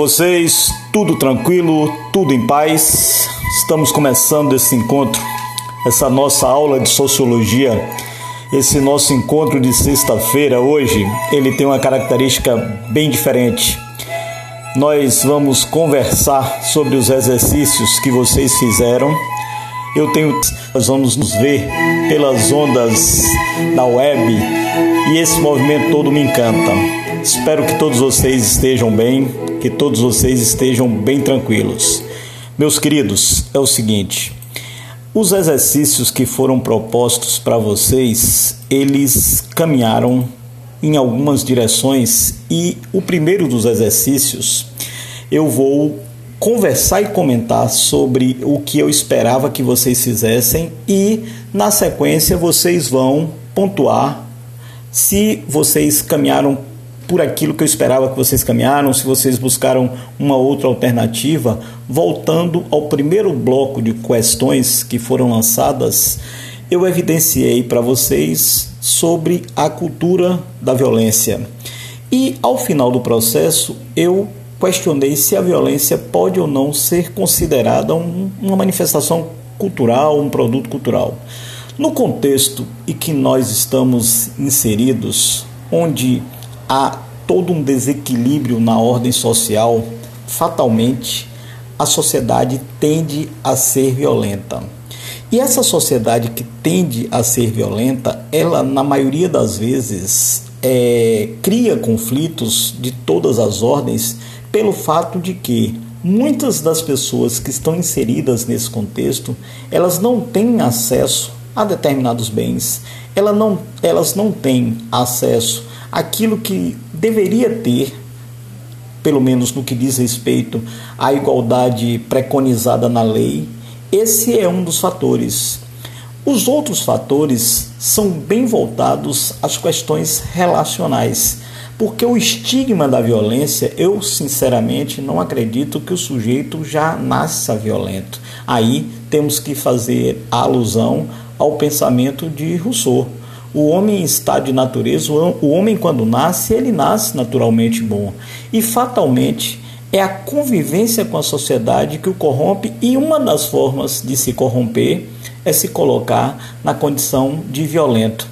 Vocês? Tudo tranquilo, tudo em paz? Estamos começando esse encontro, essa nossa aula de sociologia, esse nosso encontro de sexta-feira hoje, ele tem uma característica bem diferente. Nós vamos conversar sobre os exercícios que vocês fizeram. Eu tenho, nós vamos nos ver pelas ondas da web e esse movimento todo me encanta. Espero que todos vocês estejam bem, que todos vocês estejam bem tranquilos. Meus queridos, é o seguinte: os exercícios que foram propostos para vocês, eles caminharam em algumas direções e o primeiro dos exercícios eu vou conversar e comentar sobre o que eu esperava que vocês fizessem e na sequência vocês vão pontuar se vocês caminharam por aquilo que eu esperava que vocês caminharam, se vocês buscaram uma outra alternativa. Voltando ao primeiro bloco de questões que foram lançadas, eu evidenciei para vocês sobre a cultura da violência. E ao final do processo, eu questionei se a violência pode ou não ser considerada um, uma manifestação cultural, um produto cultural. No contexto em que nós estamos inseridos, onde há todo um desequilíbrio na ordem social, fatalmente a sociedade tende a ser violenta. E essa sociedade que tende a ser violenta, ela na maioria das vezes é, cria conflitos de todas as ordens pelo fato de que muitas das pessoas que estão inseridas nesse contexto, elas não têm acesso a determinados bens, elas não, elas não têm acesso aquilo que deveria ter, pelo menos no que diz respeito à igualdade preconizada na lei, esse é um dos fatores. Os outros fatores são bem voltados às questões relacionais, porque o estigma da violência, eu sinceramente não acredito que o sujeito já nasça violento. Aí temos que fazer alusão ao pensamento de Rousseau o homem está de natureza, o homem quando nasce, ele nasce naturalmente bom. E fatalmente é a convivência com a sociedade que o corrompe, e uma das formas de se corromper é se colocar na condição de violento.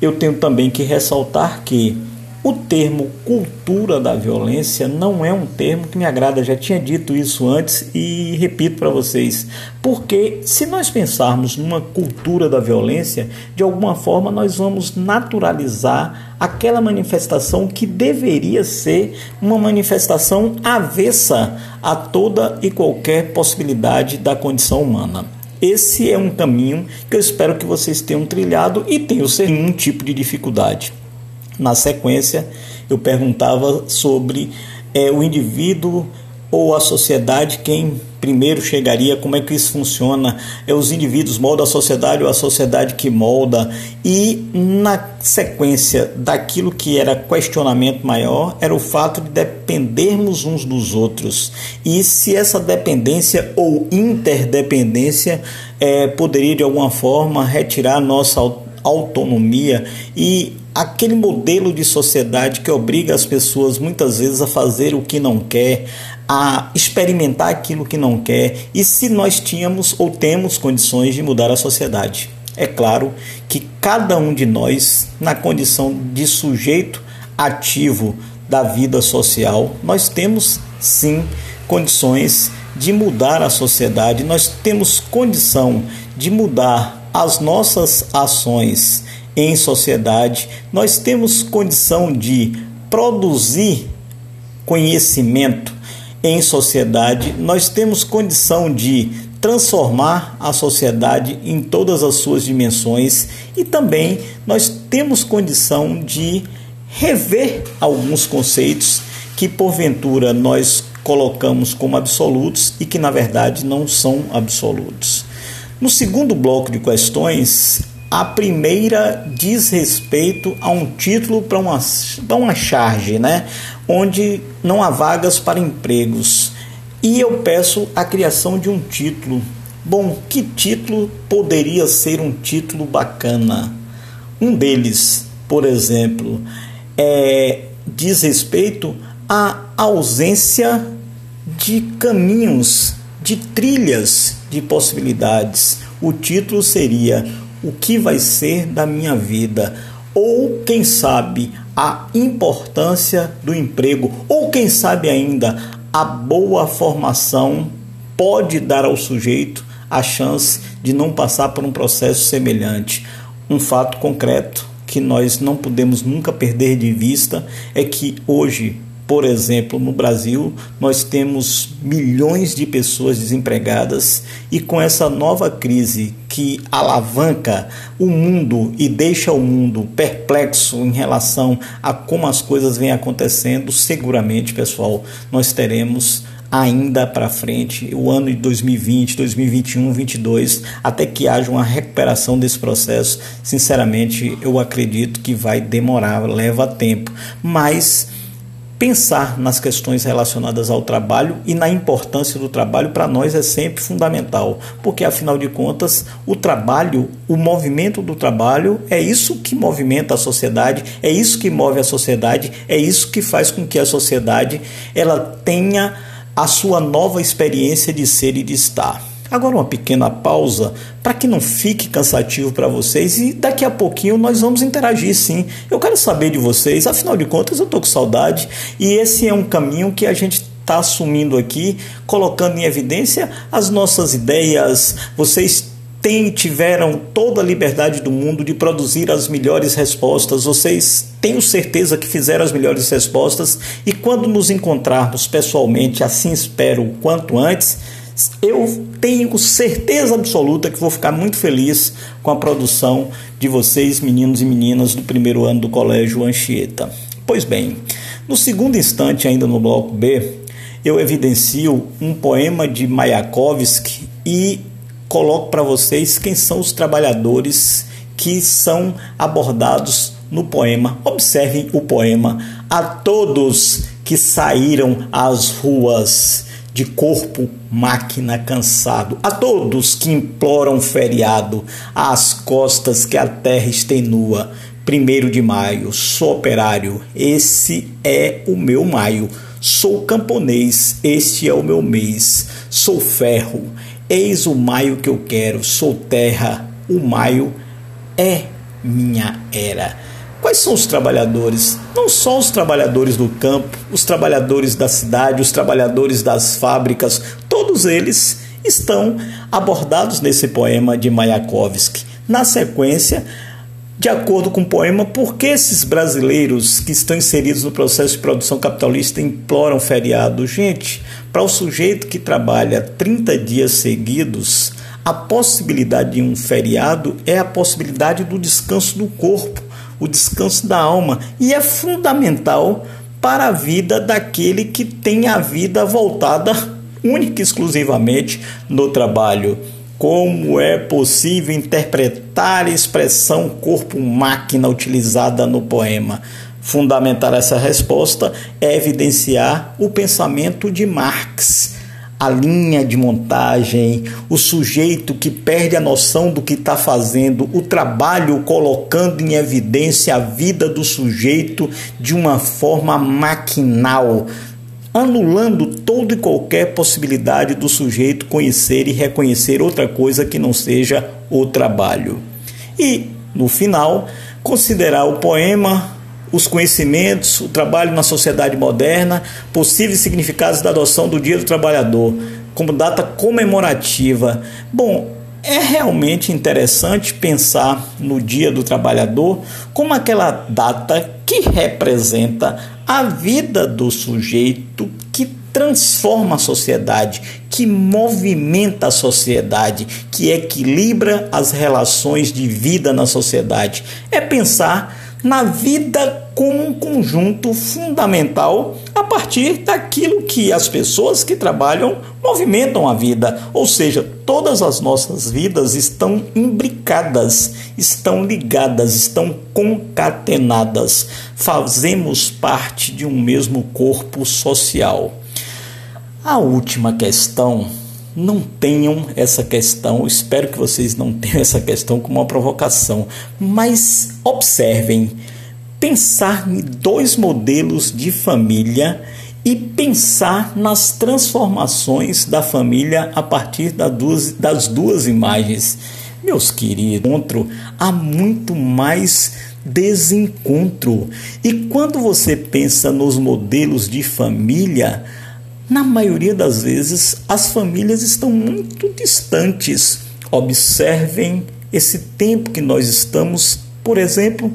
Eu tenho também que ressaltar que o termo cultura da violência não é um termo que me agrada, já tinha dito isso antes e repito para vocês. Porque se nós pensarmos numa cultura da violência, de alguma forma nós vamos naturalizar aquela manifestação que deveria ser uma manifestação avessa a toda e qualquer possibilidade da condição humana. Esse é um caminho que eu espero que vocês tenham trilhado e tenham nenhum tipo de dificuldade. Na sequência, eu perguntava sobre é, o indivíduo ou a sociedade, quem primeiro chegaria, como é que isso funciona, é os indivíduos moldam a sociedade ou a sociedade que molda, e na sequência daquilo que era questionamento maior, era o fato de dependermos uns dos outros, e se essa dependência ou interdependência é, poderia de alguma forma retirar nossa autonomia e aquele modelo de sociedade que obriga as pessoas muitas vezes a fazer o que não quer, a experimentar aquilo que não quer, e se nós tínhamos ou temos condições de mudar a sociedade. É claro que cada um de nós, na condição de sujeito ativo da vida social, nós temos sim condições de mudar a sociedade, nós temos condição de mudar as nossas ações em sociedade, nós temos condição de produzir conhecimento em sociedade, nós temos condição de transformar a sociedade em todas as suas dimensões e também nós temos condição de rever alguns conceitos que porventura nós colocamos como absolutos e que na verdade não são absolutos. No segundo bloco de questões, a primeira diz respeito a um título para uma, para uma charge, né? onde não há vagas para empregos. E eu peço a criação de um título. Bom, que título poderia ser um título bacana? Um deles, por exemplo, é, diz respeito à ausência de caminhos, de trilhas de possibilidades. O título seria O que vai ser da minha vida? Ou, quem sabe, a importância do emprego, ou quem sabe ainda, a boa formação pode dar ao sujeito a chance de não passar por um processo semelhante. Um fato concreto que nós não podemos nunca perder de vista é que hoje por exemplo, no Brasil, nós temos milhões de pessoas desempregadas e com essa nova crise que alavanca o mundo e deixa o mundo perplexo em relação a como as coisas vêm acontecendo, seguramente, pessoal, nós teremos ainda para frente, o ano de 2020, 2021, 2022, até que haja uma recuperação desse processo. Sinceramente, eu acredito que vai demorar, leva tempo, mas pensar nas questões relacionadas ao trabalho e na importância do trabalho para nós é sempre fundamental, porque afinal de contas, o trabalho, o movimento do trabalho é isso que movimenta a sociedade, é isso que move a sociedade, é isso que faz com que a sociedade ela tenha a sua nova experiência de ser e de estar. Agora uma pequena pausa para que não fique cansativo para vocês e daqui a pouquinho nós vamos interagir sim. Eu quero saber de vocês, afinal de contas eu tô com saudade e esse é um caminho que a gente está assumindo aqui, colocando em evidência as nossas ideias. Vocês tiveram toda a liberdade do mundo de produzir as melhores respostas. Vocês tenho certeza que fizeram as melhores respostas e quando nos encontrarmos pessoalmente, assim espero o quanto antes eu tenho certeza absoluta que vou ficar muito feliz com a produção de vocês, meninos e meninas do primeiro ano do Colégio Anchieta. Pois bem, no segundo instante, ainda no bloco B, eu evidencio um poema de Mayakovsky e coloco para vocês quem são os trabalhadores que são abordados no poema. Observem o poema. A todos que saíram às ruas de corpo, máquina cansado, a todos que imploram feriado, às costas que a terra estenua. Primeiro de maio, sou operário, esse é o meu maio. Sou camponês, este é o meu mês. Sou ferro, eis o maio que eu quero. Sou terra, o maio é minha era. Quais são os trabalhadores? Não só os trabalhadores do campo, os trabalhadores da cidade, os trabalhadores das fábricas, todos eles estão abordados nesse poema de Mayakovsky. Na sequência, de acordo com o poema, por que esses brasileiros que estão inseridos no processo de produção capitalista imploram feriado? Gente, para o sujeito que trabalha 30 dias seguidos, a possibilidade de um feriado é a possibilidade do descanso do corpo o descanso da alma e é fundamental para a vida daquele que tem a vida voltada única e exclusivamente no trabalho. Como é possível interpretar a expressão corpo-máquina utilizada no poema? Fundamentar essa resposta é evidenciar o pensamento de Marx a linha de montagem, o sujeito que perde a noção do que está fazendo, o trabalho colocando em evidência a vida do sujeito de uma forma maquinal, anulando toda e qualquer possibilidade do sujeito conhecer e reconhecer outra coisa que não seja o trabalho. E, no final, considerar o poema os conhecimentos, o trabalho na sociedade moderna, possíveis significados da adoção do Dia do Trabalhador como data comemorativa. Bom, é realmente interessante pensar no Dia do Trabalhador como aquela data que representa a vida do sujeito que transforma a sociedade, que movimenta a sociedade, que equilibra as relações de vida na sociedade. É pensar na vida como um conjunto fundamental a partir daquilo que as pessoas que trabalham movimentam a vida, ou seja, todas as nossas vidas estão imbricadas, estão ligadas, estão concatenadas. Fazemos parte de um mesmo corpo social. A última questão, não tenham essa questão, espero que vocês não tenham essa questão como uma provocação, mas observem pensar em dois modelos de família e pensar nas transformações da família a partir das duas, das duas imagens. Meus queridos, encontro há muito mais desencontro. E quando você pensa nos modelos de família, na maioria das vezes as famílias estão muito distantes. Observem esse tempo que nós estamos, por exemplo,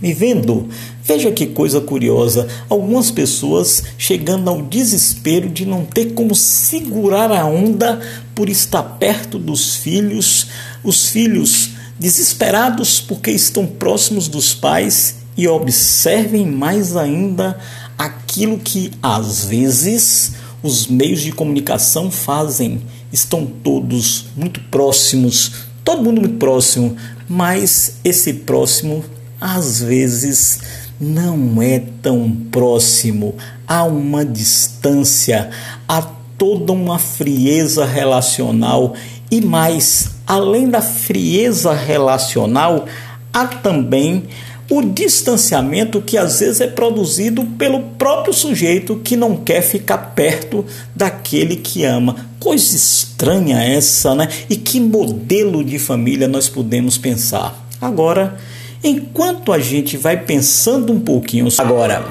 vivendo. Veja que coisa curiosa, algumas pessoas chegando ao desespero de não ter como segurar a onda por estar perto dos filhos, os filhos desesperados porque estão próximos dos pais e observem mais ainda aquilo que às vezes os meios de comunicação fazem. Estão todos muito próximos, todo mundo muito próximo, mas esse próximo às vezes não é tão próximo, há uma distância, há toda uma frieza relacional e mais, além da frieza relacional, há também o distanciamento que às vezes é produzido pelo próprio sujeito que não quer ficar perto daquele que ama. Coisa estranha essa, né? E que modelo de família nós podemos pensar? Agora, Enquanto a gente vai pensando um pouquinho agora.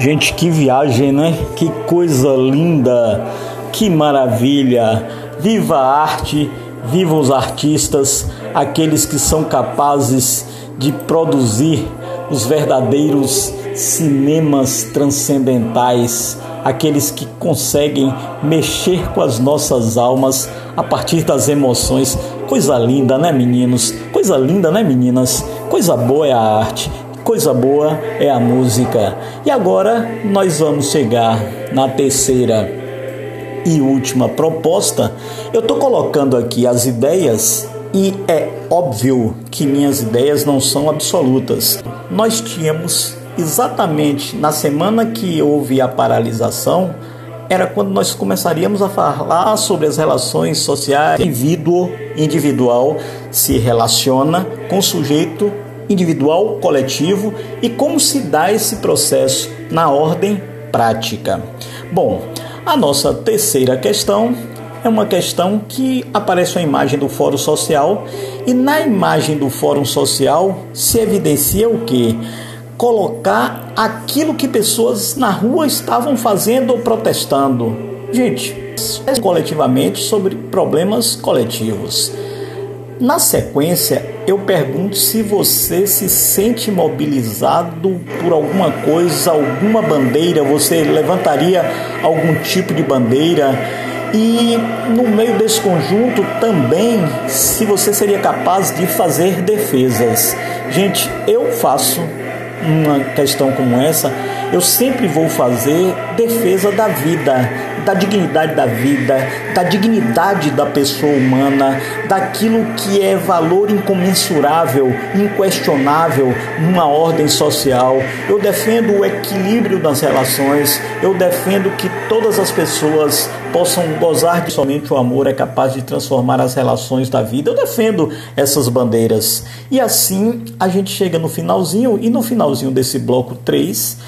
Gente, que viagem, né? Que coisa linda, que maravilha! Viva a arte, viva os artistas, aqueles que são capazes de produzir os verdadeiros cinemas transcendentais, aqueles que conseguem mexer com as nossas almas a partir das emoções. Coisa linda, né, meninos? Coisa linda, né, meninas? Coisa boa é a arte coisa boa é a música. E agora nós vamos chegar na terceira e última proposta. Eu estou colocando aqui as ideias e é óbvio que minhas ideias não são absolutas. Nós tínhamos exatamente na semana que houve a paralisação, era quando nós começaríamos a falar sobre as relações sociais. O indivíduo individual se relaciona com o sujeito individual, coletivo e como se dá esse processo na ordem prática. Bom, a nossa terceira questão é uma questão que aparece a imagem do Fórum Social e na imagem do Fórum Social se evidencia o que? Colocar aquilo que pessoas na rua estavam fazendo ou protestando. Gente, coletivamente sobre problemas coletivos. Na sequência, eu pergunto se você se sente mobilizado por alguma coisa, alguma bandeira, você levantaria algum tipo de bandeira? E no meio desse conjunto também, se você seria capaz de fazer defesas. Gente, eu faço uma questão como essa, eu sempre vou fazer defesa da vida, da dignidade da vida, da dignidade da pessoa humana, daquilo que é valor incomensurável, inquestionável numa ordem social. Eu defendo o equilíbrio das relações, eu defendo que todas as pessoas possam gozar de somente o amor é capaz de transformar as relações da vida. Eu defendo essas bandeiras. E assim a gente chega no finalzinho, e no finalzinho desse bloco 3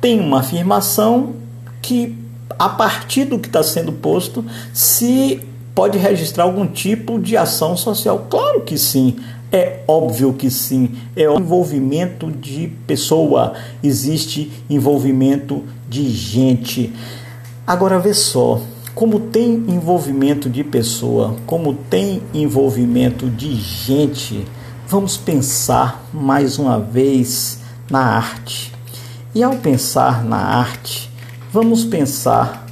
tem uma afirmação que, a partir do que está sendo posto, se pode registrar algum tipo de ação social. Claro que sim. É óbvio que sim. É o envolvimento de pessoa, existe envolvimento de gente. Agora vê só, como tem envolvimento de pessoa, como tem envolvimento de gente, vamos pensar mais uma vez na arte. E ao pensar na arte, vamos pensar,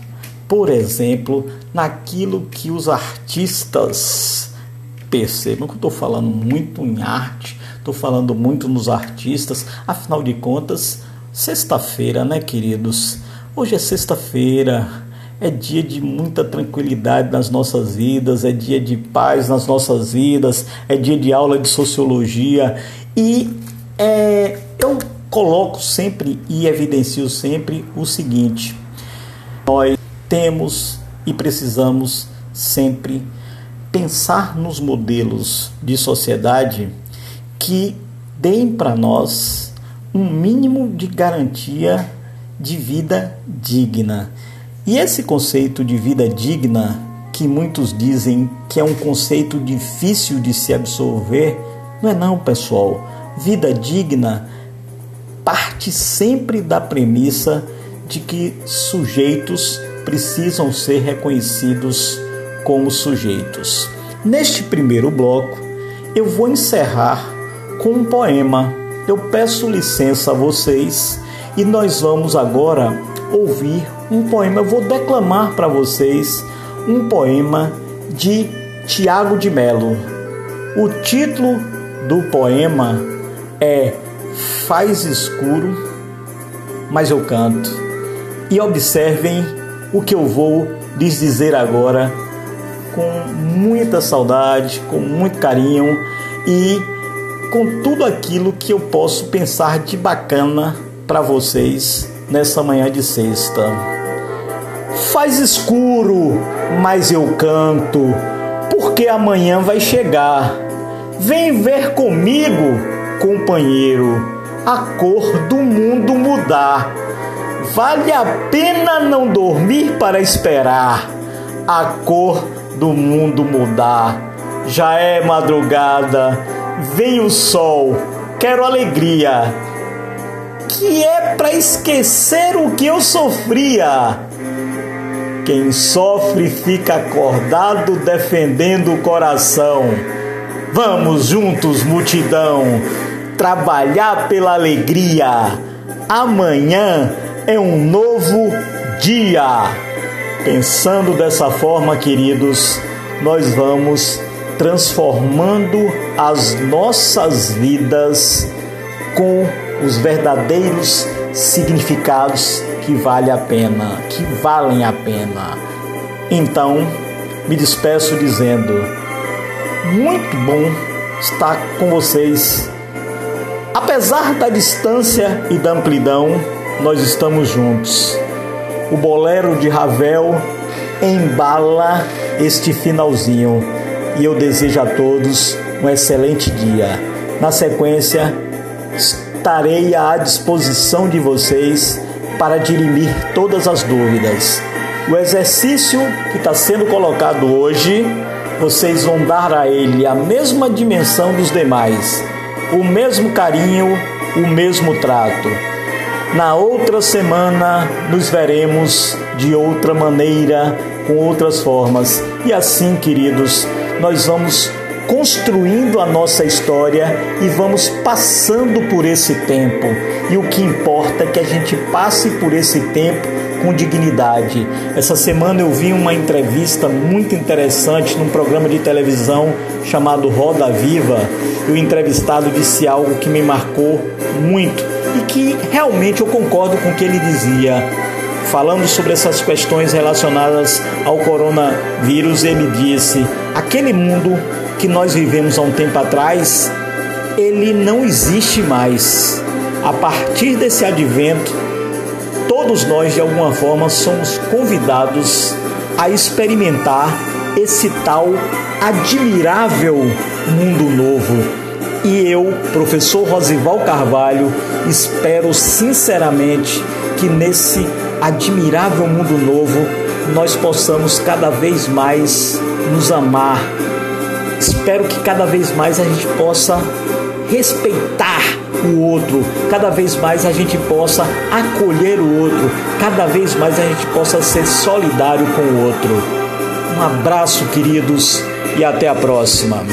por exemplo, naquilo que os artistas percebam que eu estou falando muito em arte, estou falando muito nos artistas, afinal de contas, sexta-feira, né, queridos? Hoje é sexta-feira, é dia de muita tranquilidade nas nossas vidas, é dia de paz nas nossas vidas, é dia de aula de sociologia e é, eu coloco sempre e evidencio sempre o seguinte: nós temos e precisamos sempre pensar nos modelos de sociedade que deem para nós um mínimo de garantia de vida digna. E esse conceito de vida digna, que muitos dizem que é um conceito difícil de se absorver, não é não, pessoal. Vida digna parte sempre da premissa de que sujeitos precisam ser reconhecidos como sujeitos. Neste primeiro bloco, eu vou encerrar com um poema. Eu peço licença a vocês e nós vamos agora ouvir um poema. Eu vou declamar para vocês um poema de Tiago de Melo. O título do poema é Faz escuro, mas eu canto. E observem o que eu vou lhes dizer agora com muita saudade, com muito carinho e com tudo aquilo que eu posso pensar de bacana para vocês nessa manhã de sexta. Faz escuro, mas eu canto, porque amanhã vai chegar. Vem ver comigo, companheiro, a cor do mundo mudar. Vale a pena não dormir para esperar a cor do mundo mudar. Já é madrugada, vem o sol, quero alegria, que é para esquecer o que eu sofria. Quem sofre fica acordado defendendo o coração. Vamos juntos, multidão, trabalhar pela alegria. Amanhã é um novo dia. Pensando dessa forma, queridos, nós vamos transformando as nossas vidas com os verdadeiros significados que vale a pena, que valem a pena. Então, me despeço dizendo: muito bom estar com vocês. Apesar da distância e da amplidão, nós estamos juntos o bolero de Ravel embala este finalzinho e eu desejo a todos um excelente dia. Na sequência, estarei à disposição de vocês para dirimir todas as dúvidas. O exercício que está sendo colocado hoje, vocês vão dar a ele a mesma dimensão dos demais, o mesmo carinho, o mesmo trato na outra semana nos veremos de outra maneira, com outras formas. E assim, queridos, nós vamos construindo a nossa história e vamos passando por esse tempo. E o que importa é que a gente passe por esse tempo com dignidade. Essa semana eu vi uma entrevista muito interessante num programa de televisão chamado Roda Viva. E o entrevistado disse algo que me marcou muito e que realmente eu concordo com o que ele dizia. Falando sobre essas questões relacionadas ao coronavírus, ele disse: aquele mundo que nós vivemos há um tempo atrás, ele não existe mais. A partir desse advento, todos nós de alguma forma somos convidados a experimentar esse tal admirável mundo novo e eu, professor Rosival Carvalho, espero sinceramente que nesse admirável mundo novo nós possamos cada vez mais nos amar, espero que cada vez mais a gente possa respeitar o outro, cada vez mais a gente possa acolher o outro, cada vez mais a gente possa ser solidário com o outro. Um abraço, queridos, e até a próxima.